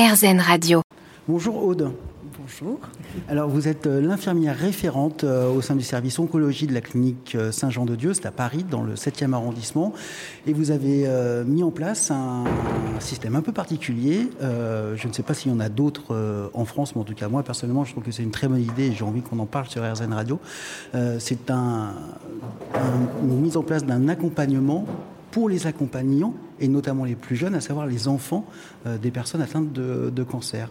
RZN Radio. Bonjour Aude. Bonjour. Alors vous êtes euh, l'infirmière référente euh, au sein du service oncologie de la clinique euh, Saint-Jean-de-Dieu, c'est à Paris, dans le 7e arrondissement. Et vous avez mis en place un, système un peu particulier. je ne sais pas s'il y en a d'autres en France, mais en tout cas moi personnellement je trouve que c'est une très bonne idée et j'ai envie qu'on en parle sur RZN Radio. c'est un, une mise en place d'un accompagnement pour les accompagnants, et notamment les plus jeunes, à savoir les enfants des personnes atteintes de cancer.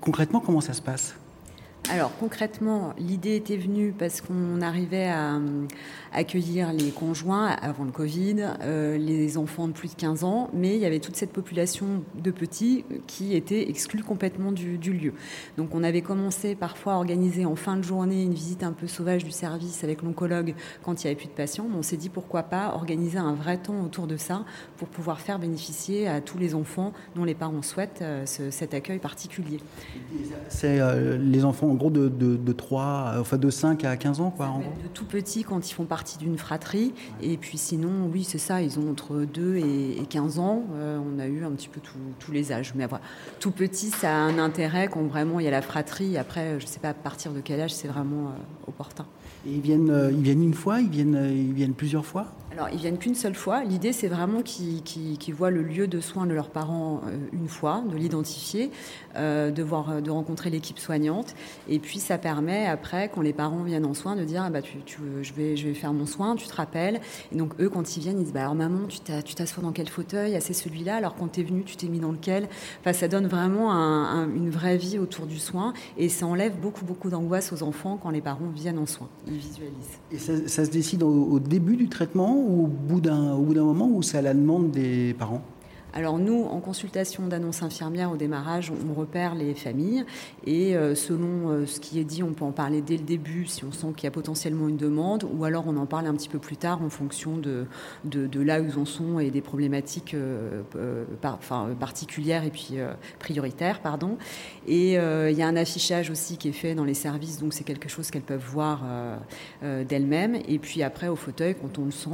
Concrètement, comment ça se passe? Alors concrètement, l'idée était venue parce qu'on arrivait à euh, accueillir les conjoints avant le Covid, euh, les enfants de plus de 15 ans, mais il y avait toute cette population de petits qui était exclue complètement du, lieu. Donc on avait commencé parfois à organiser en fin de journée une visite un peu sauvage du service avec l'oncologue quand il n'y avait plus de patients. Mais on s'est dit pourquoi pas organiser un vrai temps autour de ça pour pouvoir faire bénéficier à tous les enfants dont les parents souhaitent euh, cet accueil particulier. C'est les enfants en gros de, de, 3, enfin de 5 à 15 ans quoi, en De tout petits quand ils font partie d'une fratrie. Et puis sinon, oui, c'est ça, ils ont entre 2 et, 15 ans. Euh, on a eu un petit peu tous les âges. Mais voilà, tout petit, ça a un intérêt quand vraiment il y a la fratrie. Après, je ne sais pas à partir de quel âge c'est vraiment euh, opportun. Et ils viennent, euh, ils viennent une fois, ils viennent, ils viennent plusieurs fois? Alors, ils viennent qu'une seule fois. L'idée, c'est vraiment qu'ils voient le lieu de soins de leurs parents une fois, de l'identifier, euh, de, voir, de rencontrer l'équipe soignante. Et puis, ça permet, après, quand les parents viennent en soins, de dire ah bah, tu, je, vais, je vais faire mon soin, tu te rappelles. Et donc, eux, quand ils viennent, ils disent bah, Alors, maman, tu t'assois dans quel fauteuil? Ah, C'est celui-là. Alors, quand tu es venu, tu t'es mis dans lequel? Enfin, Ça donne vraiment une vraie vie autour du soin. Et ça enlève beaucoup, beaucoup d'angoisse aux enfants quand les parents viennent en soins. Ils visualisent. Et ça, se décide au début du traitement ou au bout d'un moment ou c'est à la demande des parents? Alors nous, en consultation d'annonce infirmière au démarrage, on repère les familles et euh, selon euh, ce qui est dit, on peut en parler dès le début si on sent qu'il y a potentiellement une demande ou alors on en parle un petit peu plus tard en fonction de, là où ils en sont et des problématiques euh, particulières et puis prioritaires. Pardon. Et il y a un affichage aussi qui est fait dans les services, donc c'est quelque chose qu'elles peuvent voir d'elles-mêmes. Et puis après, au fauteuil, quand on le sent,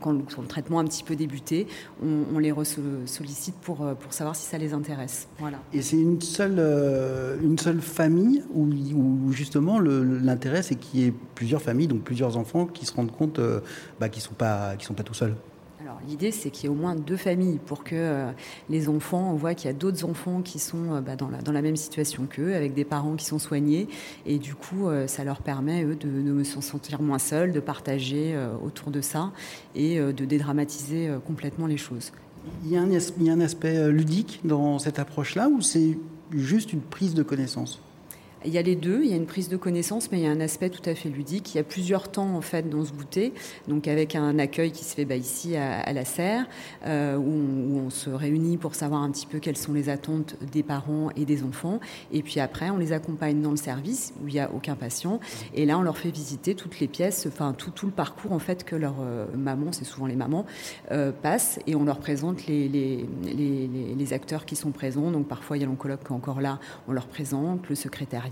quand, le, traitement a un petit peu débuté, on, on les sollicite pour, euh, pour savoir si ça les intéresse. Voilà. Et c'est une seule, euh, une seule famille où, où justement l'intérêt c'est qu'il y ait plusieurs familles, donc plusieurs enfants qui se rendent compte euh, bah, qu'ils ne sont, pas, sont pas tout seuls l'idée, c'est qu'il y ait au moins deux familles pour que euh, les enfants, on voit qu'il y a d'autres enfants qui sont euh, bah, dans, la, dans, la, même situation qu'eux, avec des parents qui sont soignés. Et du coup, euh, ça leur permet, eux, de, de se sentir moins seuls, de partager autour de ça et de dédramatiser complètement les choses. Il y, a un, il y a un aspect ludique dans cette approche-là ou c'est juste une prise de connaissance? Il y a les deux, il y a une prise de connaissance, mais il y a un aspect tout à fait ludique. Il y a plusieurs temps en fait dans ce goûter, donc avec un accueil qui se fait bah, ici à, la serre, euh, où, on, se réunit pour savoir un petit peu quelles sont les attentes des parents et des enfants, et puis après on les accompagne dans le service où il n'y a aucun patient, et là on leur fait visiter toutes les pièces, enfin tout, le parcours en fait que leur euh, maman, c'est souvent les mamans, euh, passent, et on leur présente les, les, acteurs qui sont présents. Donc parfois il y a l'oncologue qui est encore là, on leur présente le secrétariat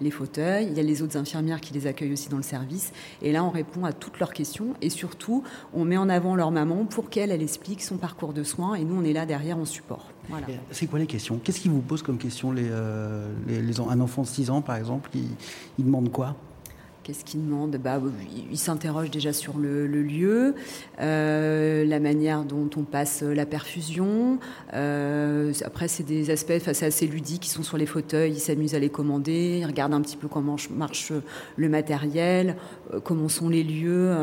les fauteuils, il y a les autres infirmières qui les accueillent aussi dans le service. Et là, on répond à toutes leurs questions et surtout, on met en avant leur maman pour qu'elle, elle explique son parcours de soins et nous, on est là derrière en support. Voilà. C'est quoi les questions? Qu'est-ce qu'ils vous posent comme question les, euh, Un enfant de 6 ans, par exemple, il demande quoi? Qu'est-ce qu'il demande? Bah, Il s'interroge déjà sur le, lieu, euh, la manière dont on passe la perfusion. Euh, après, c'est des aspects assez ludiques qui sont sur les fauteuils. Ils s'amusent à les commander. Ils regardent un petit peu comment marche le matériel, euh, comment sont les lieux.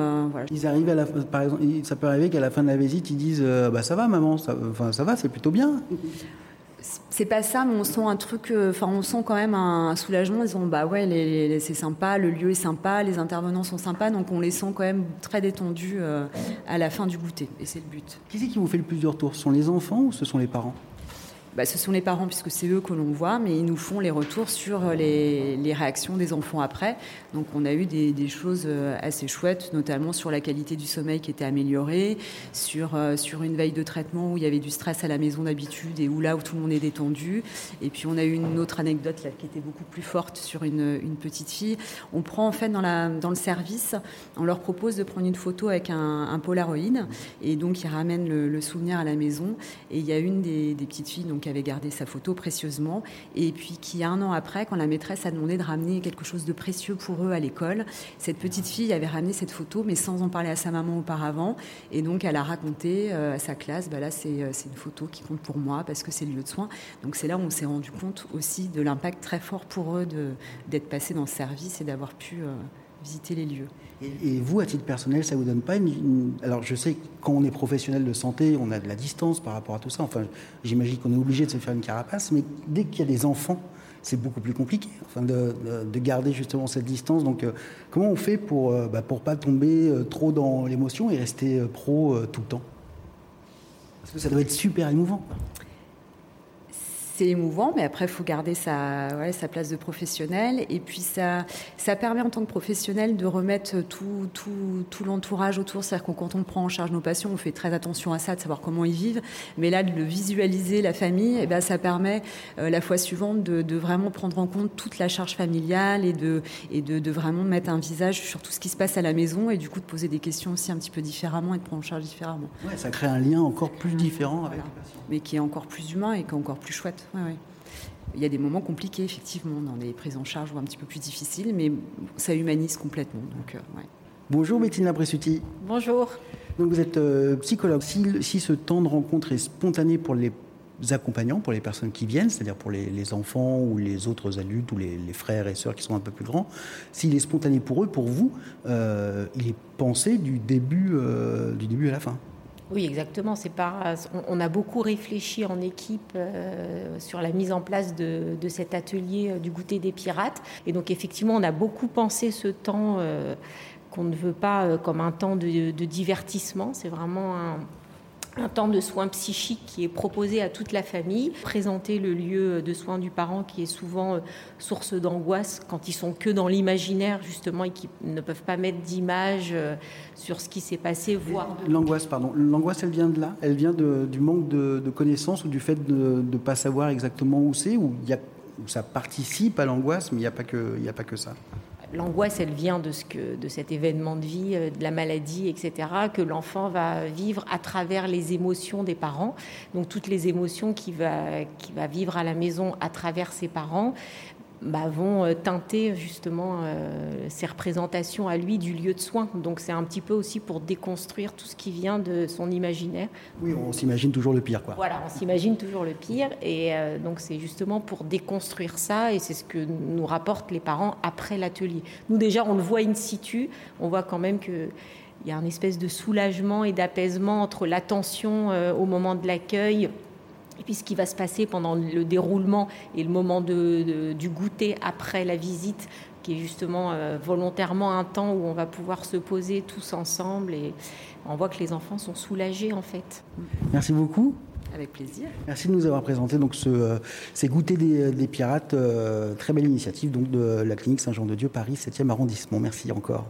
Ils arrivent à la, par exemple, ça peut arriver qu'à la fin de la visite, ils disent bah, Ça va, maman, enfin, ça va, c'est plutôt bien c'est pas ça, mais on sent un truc, euh, enfin, on sent quand même un, soulagement. Ils disent bah ouais, c'est sympa, le lieu est sympa, les intervenants sont sympas, donc on les sent quand même très détendus euh, à la fin du goûter, et c'est le but. Qui c'est qui vous fait le plus de retours? Ce sont les enfants ou ce sont les parents? Bah, ce sont les parents puisque c'est eux que l'on voit, mais ils nous font les retours sur les, réactions des enfants après. Donc on a eu des, choses euh, assez chouettes, notamment sur la qualité du sommeil qui était améliorée, sur, euh, sur une veille de traitement où il y avait du stress à la maison d'habitude et où là où tout le monde est détendu. Et puis on a eu une autre anecdote qui était beaucoup plus forte sur une, petite fille. On prend en fait dans, le service, on leur propose de prendre une photo avec un, Polaroid et donc ils ramènent le, souvenir à la maison. Et il y a une des, des petites filles, donc donc avait gardé sa photo précieusement, et puis qui un an après, quand la maîtresse a demandé de ramener quelque chose de précieux pour eux à l'école, cette petite fille avait ramené cette photo, mais sans en parler à sa maman auparavant, et donc elle a raconté à sa classe, bah là c'est une photo qui compte pour moi parce que c'est le lieu de soins. Donc c'est là où on s'est rendu compte aussi de l'impact très fort pour eux d'être passés dans le service et d'avoir pu visiter les lieux. Et, vous, à titre personnel, ça vous donne pas une, Alors, je sais que quand on est professionnel de santé, on a de la distance par rapport à tout ça. Enfin, j'imagine qu'on est obligé de se faire une carapace, mais dès qu'il y a des enfants, c'est beaucoup plus compliqué enfin, de, garder justement cette distance. Donc, euh, comment on fait pour ne euh, bah, pas tomber euh, trop dans l'émotion et rester pro tout le temps? Parce que ça doit être super émouvant c'est émouvant, mais après, il faut garder sa, sa place de professionnel. Et puis, ça, ça permet en tant que professionnel de remettre tout, tout, tout l'entourage autour. C'est-à-dire que quand on prend en charge nos patients, on fait très attention à ça, de savoir comment ils vivent. Mais là, de le visualiser, la famille, et eh ben, ça permet euh, la fois suivante de, de, vraiment prendre en compte toute la charge familiale et, de, et de, de, vraiment mettre un visage sur tout ce qui se passe à la maison et du coup de poser des questions aussi un petit peu différemment et de prendre en charge différemment. Ouais, ça crée un lien encore plus différent avec les patients. Mais qui est encore plus humain et qui est encore plus chouette. Il y a des moments compliqués, effectivement, dans des prises en charge ou un petit peu plus difficiles, mais ça humanise complètement. Donc, euh, Bonjour, Bettina Labressuti. Bonjour. Donc, vous êtes euh, psychologue. Si, ce temps de rencontre est spontané pour les accompagnants, pour les personnes qui viennent, c'est-à-dire pour les, enfants ou les autres adultes ou les, frères et sœurs qui sont un peu plus grands, s'il est spontané pour eux, pour vous, euh, il est pensé du début, du début à la fin? Oui, exactement. C'est pas, on, a beaucoup réfléchi en équipe euh, sur la mise en place de, cet atelier euh, du goûter des pirates. Et donc, effectivement, on a beaucoup pensé ce temps euh, qu'on ne veut pas comme un temps de divertissement. C'est vraiment un, un temps de soins psychiques qui est proposé à toute la famille, présenter le lieu de soins du parent qui est souvent euh, source d'angoisse quand ils sont que dans l'imaginaire justement et qui ne peuvent pas mettre d'image euh, sur ce qui s'est passé, l'angoisse. Pardon, l'angoisse, elle vient de là, elle vient du manque de, connaissances ou du fait de ne pas savoir exactement où c'est, ou ça participe à l'angoisse, mais il n'y a pas que ça? L'angoisse, elle vient de, ce que, de cet événement de vie, euh, de la maladie, etc., que l'enfant va vivre à travers les émotions des parents. Donc toutes les émotions qu'il va, va vivre à la maison à travers ses parents bah, vont euh, teinter justement euh, ces représentations à lui du lieu de soins. Donc c'est un petit peu aussi pour déconstruire tout ce qui vient de son imaginaire. Oui, on s'imagine toujours le pire. Quoi. Voilà, on s'imagine toujours le pire. Et euh, donc c'est justement pour déconstruire ça, et c'est ce que nous rapportent les parents après l'atelier. Nous déjà, on le voit in situ, on voit quand même que... Il y a un espèce de soulagement et d'apaisement entre l'attention au moment de l'accueil, et puis ce qui va se passer pendant le déroulement et le moment de, du goûter après la visite, qui est justement euh, volontairement un temps où on va pouvoir se poser tous ensemble et on voit que les enfants sont soulagés en fait. Merci beaucoup. Avec plaisir. Merci de nous avoir présenté donc ce, euh, ces goûters des, pirates, euh, très belle initiative donc de la clinique Saint-Jean-de-Dieu Paris 7e arrondissement. Merci encore.